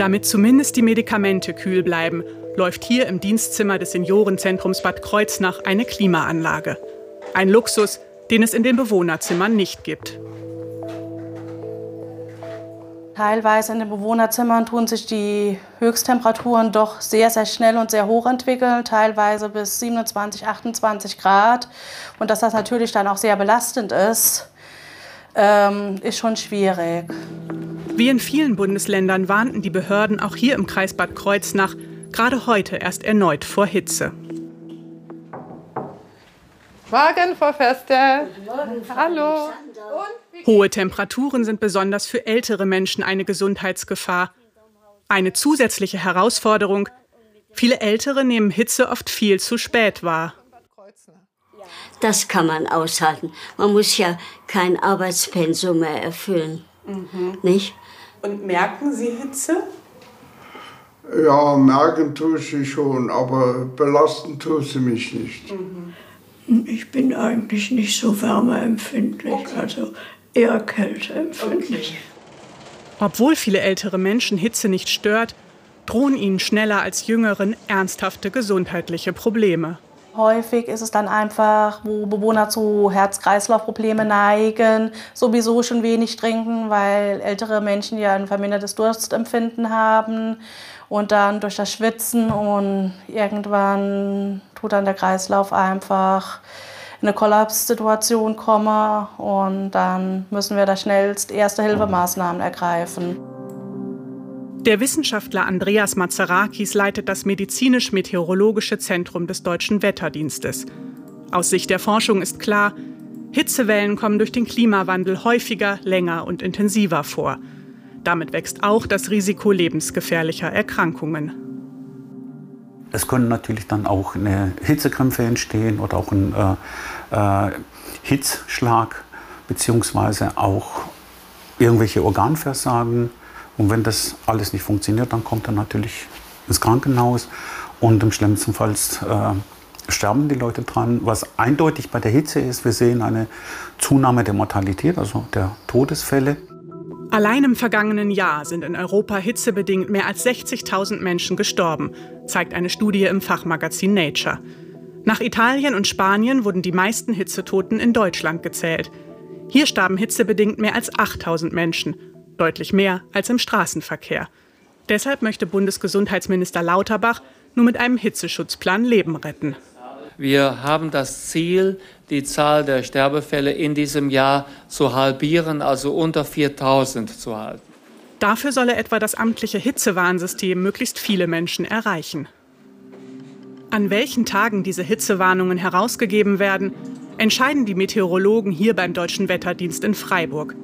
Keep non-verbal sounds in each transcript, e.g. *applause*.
Damit zumindest die Medikamente kühl bleiben, läuft hier im Dienstzimmer des Seniorenzentrums Bad Kreuznach eine Klimaanlage. Ein Luxus, den es in den Bewohnerzimmern nicht gibt. Teilweise in den Bewohnerzimmern tun sich die Höchsttemperaturen doch sehr, sehr schnell und sehr hoch entwickeln, teilweise bis 27, 28 Grad. Und dass das natürlich dann auch sehr belastend ist, ähm, ist schon schwierig. Wie in vielen Bundesländern warnten die Behörden auch hier im Kreis Bad Kreuznach gerade heute erst erneut vor Hitze. Morgen, Frau Förster. Hallo. Hohe Temperaturen sind besonders für ältere Menschen eine Gesundheitsgefahr. Eine zusätzliche Herausforderung. Viele Ältere nehmen Hitze oft viel zu spät wahr. Das kann man aushalten. Man muss ja kein Arbeitspensum mehr erfüllen. Mhm. Nicht? Und merken Sie Hitze? Ja, merken tue ich sie schon, aber belasten tut sie mich nicht. Mhm. Ich bin eigentlich nicht so wärmeempfindlich. Okay. Also eher kälteempfindlich. Okay. Obwohl viele ältere Menschen Hitze nicht stört, drohen ihnen schneller als jüngeren ernsthafte gesundheitliche Probleme. Häufig ist es dann einfach, wo Bewohner zu Herz-Kreislauf-Problemen neigen, sowieso schon wenig trinken, weil ältere Menschen ja ein vermindertes Durstempfinden haben und dann durch das Schwitzen und irgendwann tut dann der Kreislauf einfach eine Kollapssituation komme und dann müssen wir da schnellst erste Hilfemaßnahmen ergreifen. Der Wissenschaftler Andreas Mazarakis leitet das medizinisch-meteorologische Zentrum des Deutschen Wetterdienstes. Aus Sicht der Forschung ist klar, Hitzewellen kommen durch den Klimawandel häufiger, länger und intensiver vor. Damit wächst auch das Risiko lebensgefährlicher Erkrankungen. Es können natürlich dann auch eine Hitzekrämpfe entstehen oder auch ein äh, äh, Hitzschlag beziehungsweise auch irgendwelche Organversagen. Und wenn das alles nicht funktioniert, dann kommt er natürlich ins Krankenhaus und im schlimmsten Fall äh, sterben die Leute dran. Was eindeutig bei der Hitze ist, wir sehen eine Zunahme der Mortalität, also der Todesfälle. Allein im vergangenen Jahr sind in Europa hitzebedingt mehr als 60.000 Menschen gestorben, zeigt eine Studie im Fachmagazin Nature. Nach Italien und Spanien wurden die meisten Hitzetoten in Deutschland gezählt. Hier starben hitzebedingt mehr als 8000 Menschen, deutlich mehr als im Straßenverkehr. Deshalb möchte Bundesgesundheitsminister Lauterbach nur mit einem Hitzeschutzplan Leben retten. Wir haben das Ziel, die Zahl der Sterbefälle in diesem Jahr zu halbieren, also unter 4000 zu halten. Dafür solle etwa das amtliche Hitzewarnsystem möglichst viele Menschen erreichen. An welchen Tagen diese Hitzewarnungen herausgegeben werden, entscheiden die Meteorologen hier beim Deutschen Wetterdienst in Freiburg.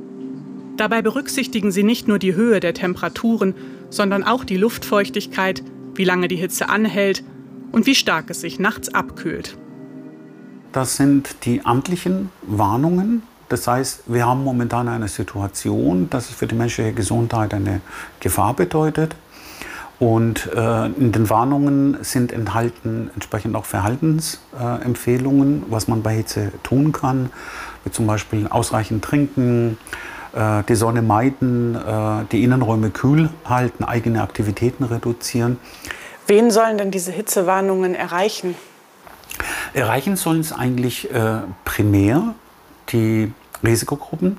Dabei berücksichtigen sie nicht nur die Höhe der Temperaturen, sondern auch die Luftfeuchtigkeit, wie lange die Hitze anhält und wie stark es sich nachts abkühlt. Das sind die amtlichen Warnungen. Das heißt, wir haben momentan eine Situation, dass es für die menschliche Gesundheit eine Gefahr bedeutet. Und äh, in den Warnungen sind enthalten entsprechend auch Verhaltensempfehlungen, was man bei Hitze tun kann, wie zum Beispiel ausreichend trinken, äh, die Sonne meiden, äh, die Innenräume kühl halten, eigene Aktivitäten reduzieren. Wen sollen denn diese Hitzewarnungen erreichen? Erreichen sollen es eigentlich äh, primär die Risikogruppen,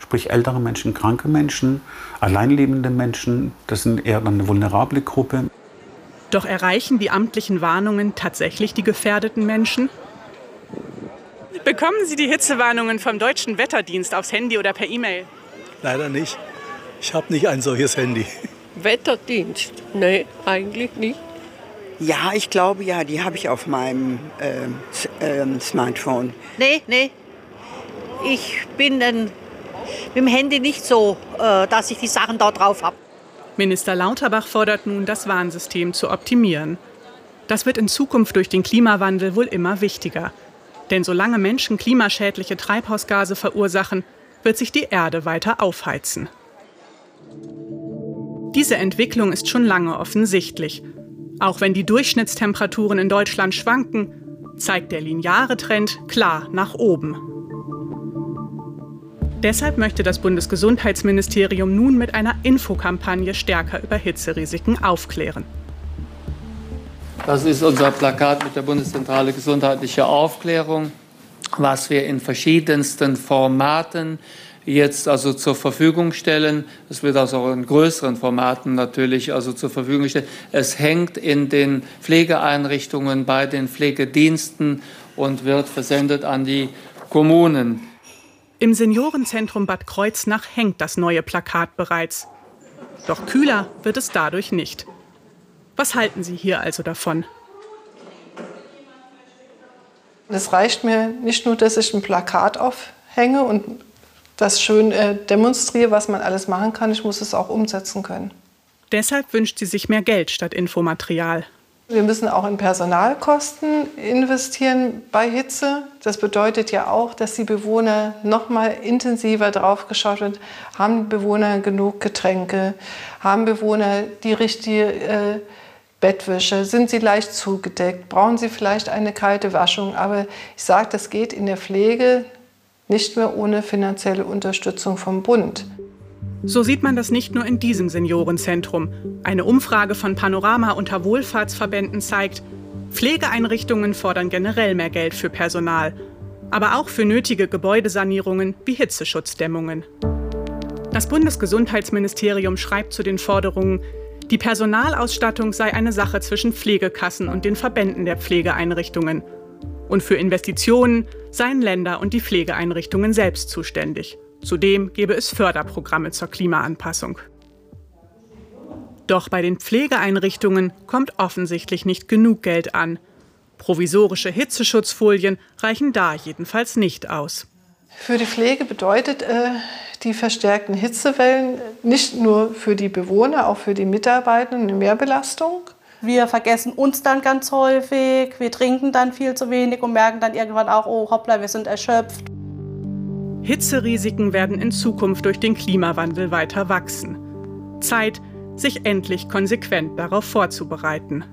sprich ältere Menschen, kranke Menschen, alleinlebende Menschen. Das sind eher dann eine vulnerable Gruppe. Doch erreichen die amtlichen Warnungen tatsächlich die gefährdeten Menschen? Bekommen Sie die Hitzewarnungen vom Deutschen Wetterdienst aufs Handy oder per E-Mail? Leider nicht. Ich habe nicht ein solches Handy. *laughs* Wetterdienst? Nee, eigentlich nicht. Ja, ich glaube ja, die habe ich auf meinem äh, äh, Smartphone. Nee, nee. Ich bin dann mit dem Handy nicht so, äh, dass ich die Sachen da drauf habe. Minister Lauterbach fordert nun, das Warnsystem zu optimieren. Das wird in Zukunft durch den Klimawandel wohl immer wichtiger. Denn solange Menschen klimaschädliche Treibhausgase verursachen, wird sich die Erde weiter aufheizen. Diese Entwicklung ist schon lange offensichtlich. Auch wenn die Durchschnittstemperaturen in Deutschland schwanken, zeigt der lineare Trend klar nach oben. Deshalb möchte das Bundesgesundheitsministerium nun mit einer Infokampagne stärker über Hitzerisiken aufklären. Das ist unser Plakat mit der Bundeszentrale Gesundheitliche Aufklärung, was wir in verschiedensten Formaten jetzt also zur Verfügung stellen. Es wird also auch in größeren Formaten natürlich also zur Verfügung gestellt. Es hängt in den Pflegeeinrichtungen, bei den Pflegediensten und wird versendet an die Kommunen. Im Seniorenzentrum Bad Kreuznach hängt das neue Plakat bereits. Doch kühler wird es dadurch nicht. Was halten Sie hier also davon? Es reicht mir nicht nur, dass ich ein Plakat aufhänge und das schön äh, demonstriere, was man alles machen kann. Ich muss es auch umsetzen können. Deshalb wünscht sie sich mehr Geld statt Infomaterial. Wir müssen auch in Personalkosten investieren bei Hitze. Das bedeutet ja auch, dass die Bewohner noch mal intensiver drauf geschaut wird. Haben Bewohner genug Getränke? Haben Bewohner die richtige äh, Bettwäsche? Sind sie leicht zugedeckt? Brauchen sie vielleicht eine kalte Waschung? Aber ich sage, das geht in der Pflege nicht mehr ohne finanzielle Unterstützung vom Bund. So sieht man das nicht nur in diesem Seniorenzentrum. Eine Umfrage von Panorama unter Wohlfahrtsverbänden zeigt, Pflegeeinrichtungen fordern generell mehr Geld für Personal, aber auch für nötige Gebäudesanierungen wie Hitzeschutzdämmungen. Das Bundesgesundheitsministerium schreibt zu den Forderungen, die Personalausstattung sei eine Sache zwischen Pflegekassen und den Verbänden der Pflegeeinrichtungen. Und für Investitionen seien Länder und die Pflegeeinrichtungen selbst zuständig. Zudem gebe es Förderprogramme zur Klimaanpassung. Doch bei den Pflegeeinrichtungen kommt offensichtlich nicht genug Geld an. Provisorische Hitzeschutzfolien reichen da jedenfalls nicht aus. Für die Pflege bedeutet äh, die verstärkten Hitzewellen nicht nur für die Bewohner, auch für die Mitarbeitenden eine Mehrbelastung. Wir vergessen uns dann ganz häufig, wir trinken dann viel zu wenig und merken dann irgendwann auch, oh hoppla, wir sind erschöpft. Hitzerisiken werden in Zukunft durch den Klimawandel weiter wachsen. Zeit, sich endlich konsequent darauf vorzubereiten.